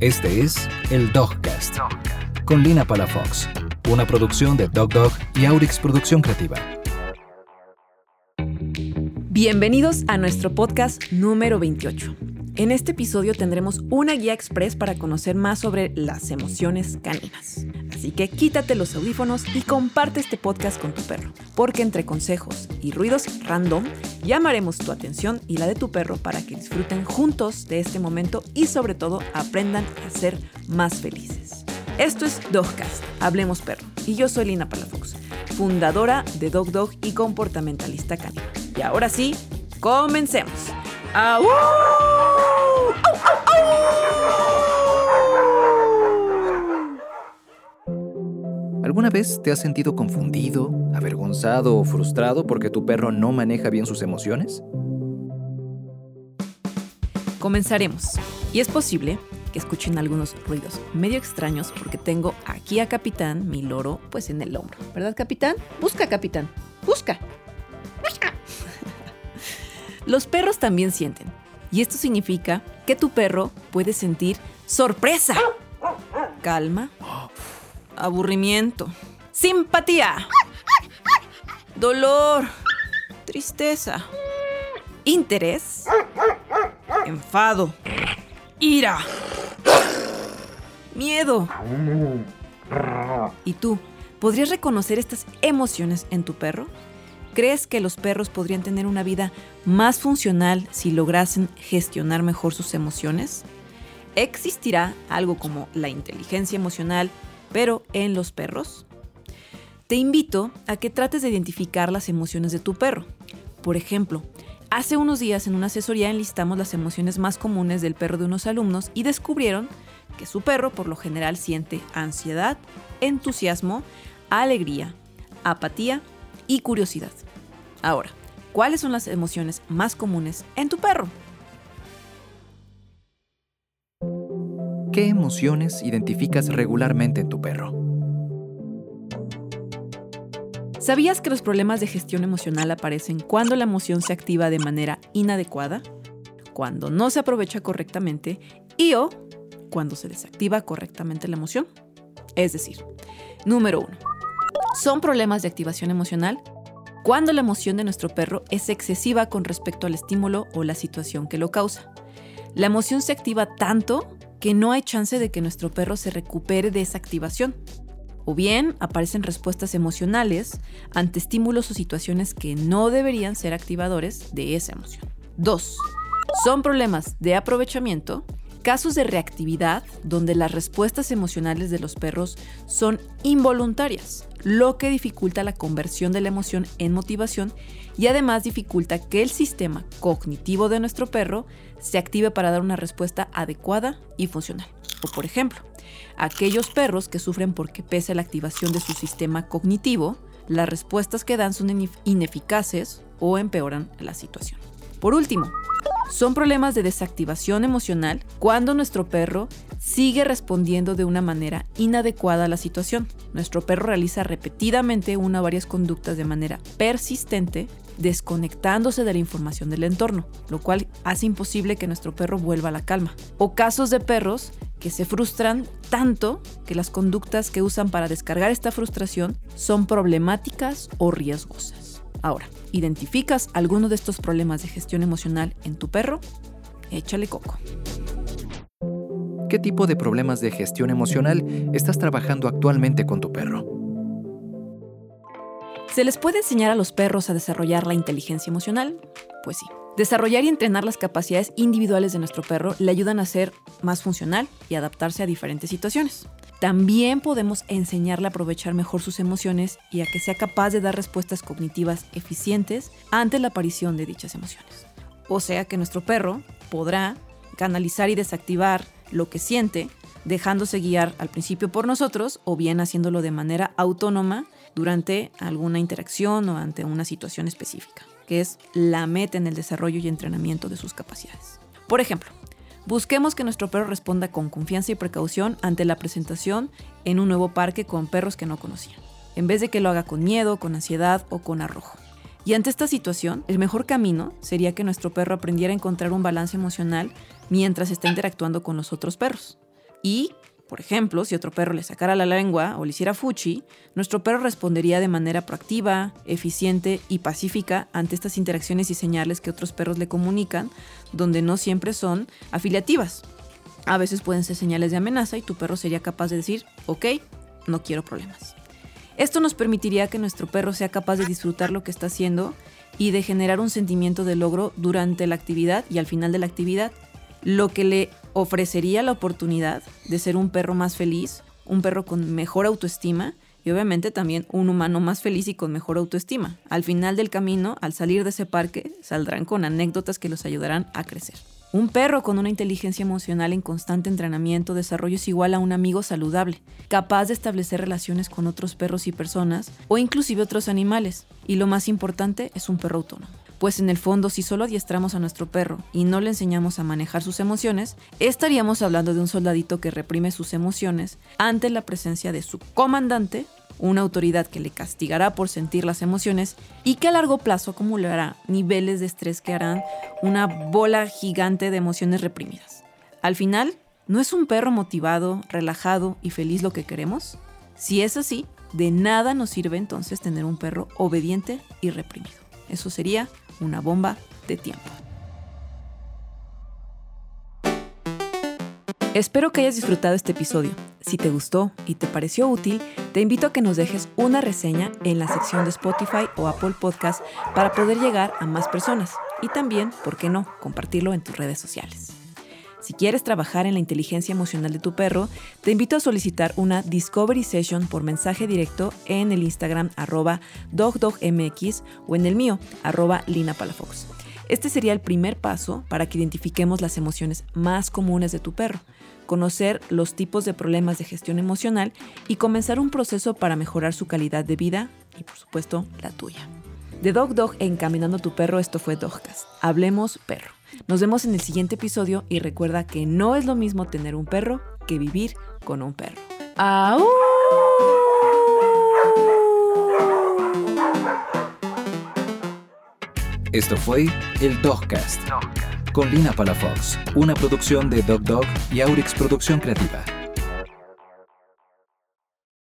Este es el Dogcast, con Lina Palafox, una producción de Dog Dog y Aurix Producción Creativa. Bienvenidos a nuestro podcast número 28. En este episodio tendremos una guía express para conocer más sobre las emociones caninas. Así que quítate los audífonos y comparte este podcast con tu perro, porque entre consejos y ruidos random llamaremos tu atención y la de tu perro para que disfruten juntos de este momento y sobre todo aprendan a ser más felices. Esto es Dogcast, Hablemos Perro, y yo soy Lina Palafox, fundadora de Dog Dog y comportamentalista canino. Y ahora sí, comencemos. ¡Au! ¿Alguna vez te has sentido confundido, avergonzado o frustrado porque tu perro no maneja bien sus emociones? Comenzaremos. Y es posible que escuchen algunos ruidos medio extraños porque tengo aquí a Capitán, mi loro, pues en el hombro. ¿Verdad, Capitán? Busca, Capitán. Busca. Busca. Los perros también sienten. Y esto significa que tu perro puede sentir sorpresa, calma, aburrimiento, simpatía, dolor, tristeza, interés, enfado, ira, miedo. ¿Y tú podrías reconocer estas emociones en tu perro? ¿Crees que los perros podrían tener una vida más funcional si lograsen gestionar mejor sus emociones? ¿Existirá algo como la inteligencia emocional, pero en los perros? Te invito a que trates de identificar las emociones de tu perro. Por ejemplo, hace unos días en una asesoría enlistamos las emociones más comunes del perro de unos alumnos y descubrieron que su perro por lo general siente ansiedad, entusiasmo, alegría, apatía y curiosidad. Ahora, ¿cuáles son las emociones más comunes en tu perro? ¿Qué emociones identificas regularmente en tu perro? ¿Sabías que los problemas de gestión emocional aparecen cuando la emoción se activa de manera inadecuada, cuando no se aprovecha correctamente y o cuando se desactiva correctamente la emoción? Es decir, número uno, son problemas de activación emocional cuando la emoción de nuestro perro es excesiva con respecto al estímulo o la situación que lo causa. La emoción se activa tanto que no hay chance de que nuestro perro se recupere de esa activación. O bien aparecen respuestas emocionales ante estímulos o situaciones que no deberían ser activadores de esa emoción. 2. Son problemas de aprovechamiento casos de reactividad donde las respuestas emocionales de los perros son involuntarias, lo que dificulta la conversión de la emoción en motivación y además dificulta que el sistema cognitivo de nuestro perro se active para dar una respuesta adecuada y funcional. O por ejemplo, aquellos perros que sufren porque pese a la activación de su sistema cognitivo, las respuestas que dan son ineficaces o empeoran la situación. Por último, son problemas de desactivación emocional cuando nuestro perro sigue respondiendo de una manera inadecuada a la situación. Nuestro perro realiza repetidamente una o varias conductas de manera persistente, desconectándose de la información del entorno, lo cual hace imposible que nuestro perro vuelva a la calma. O casos de perros que se frustran tanto que las conductas que usan para descargar esta frustración son problemáticas o riesgosas. Ahora, ¿identificas alguno de estos problemas de gestión emocional en tu perro? Échale coco. ¿Qué tipo de problemas de gestión emocional estás trabajando actualmente con tu perro? ¿Se les puede enseñar a los perros a desarrollar la inteligencia emocional? Pues sí. Desarrollar y entrenar las capacidades individuales de nuestro perro le ayudan a ser más funcional y adaptarse a diferentes situaciones. También podemos enseñarle a aprovechar mejor sus emociones y a que sea capaz de dar respuestas cognitivas eficientes ante la aparición de dichas emociones. O sea que nuestro perro podrá canalizar y desactivar lo que siente, dejándose guiar al principio por nosotros o bien haciéndolo de manera autónoma durante alguna interacción o ante una situación específica, que es la meta en el desarrollo y entrenamiento de sus capacidades. Por ejemplo, Busquemos que nuestro perro responda con confianza y precaución ante la presentación en un nuevo parque con perros que no conocían, en vez de que lo haga con miedo, con ansiedad o con arrojo. Y ante esta situación, el mejor camino sería que nuestro perro aprendiera a encontrar un balance emocional mientras está interactuando con los otros perros. Y, por ejemplo, si otro perro le sacara la lengua o le hiciera fuchi, nuestro perro respondería de manera proactiva, eficiente y pacífica ante estas interacciones y señales que otros perros le comunican, donde no siempre son afiliativas. A veces pueden ser señales de amenaza y tu perro sería capaz de decir, ok, no quiero problemas. Esto nos permitiría que nuestro perro sea capaz de disfrutar lo que está haciendo y de generar un sentimiento de logro durante la actividad y al final de la actividad, lo que le ofrecería la oportunidad de ser un perro más feliz, un perro con mejor autoestima y obviamente también un humano más feliz y con mejor autoestima. Al final del camino, al salir de ese parque, saldrán con anécdotas que los ayudarán a crecer. Un perro con una inteligencia emocional en constante entrenamiento, desarrollo es igual a un amigo saludable, capaz de establecer relaciones con otros perros y personas o inclusive otros animales. Y lo más importante es un perro autónomo. Pues en el fondo, si solo adiestramos a nuestro perro y no le enseñamos a manejar sus emociones, estaríamos hablando de un soldadito que reprime sus emociones ante la presencia de su comandante una autoridad que le castigará por sentir las emociones y que a largo plazo acumulará niveles de estrés que harán una bola gigante de emociones reprimidas. Al final, ¿no es un perro motivado, relajado y feliz lo que queremos? Si es así, de nada nos sirve entonces tener un perro obediente y reprimido. Eso sería una bomba de tiempo. Espero que hayas disfrutado este episodio. Si te gustó y te pareció útil, te invito a que nos dejes una reseña en la sección de Spotify o Apple Podcast para poder llegar a más personas y también, ¿por qué no?, compartirlo en tus redes sociales. Si quieres trabajar en la inteligencia emocional de tu perro, te invito a solicitar una Discovery Session por mensaje directo en el Instagram arroba dogdogmx o en el mío arroba linapalafox. Este sería el primer paso para que identifiquemos las emociones más comunes de tu perro, conocer los tipos de problemas de gestión emocional y comenzar un proceso para mejorar su calidad de vida y por supuesto la tuya. De Dog Dog Encaminando tu perro, esto fue Dogcast. Hablemos perro. Nos vemos en el siguiente episodio y recuerda que no es lo mismo tener un perro que vivir con un perro. ¡Au! Esto fue el Dogcast con Lina Palafox, una producción de Dog Dog y Aurix Producción Creativa.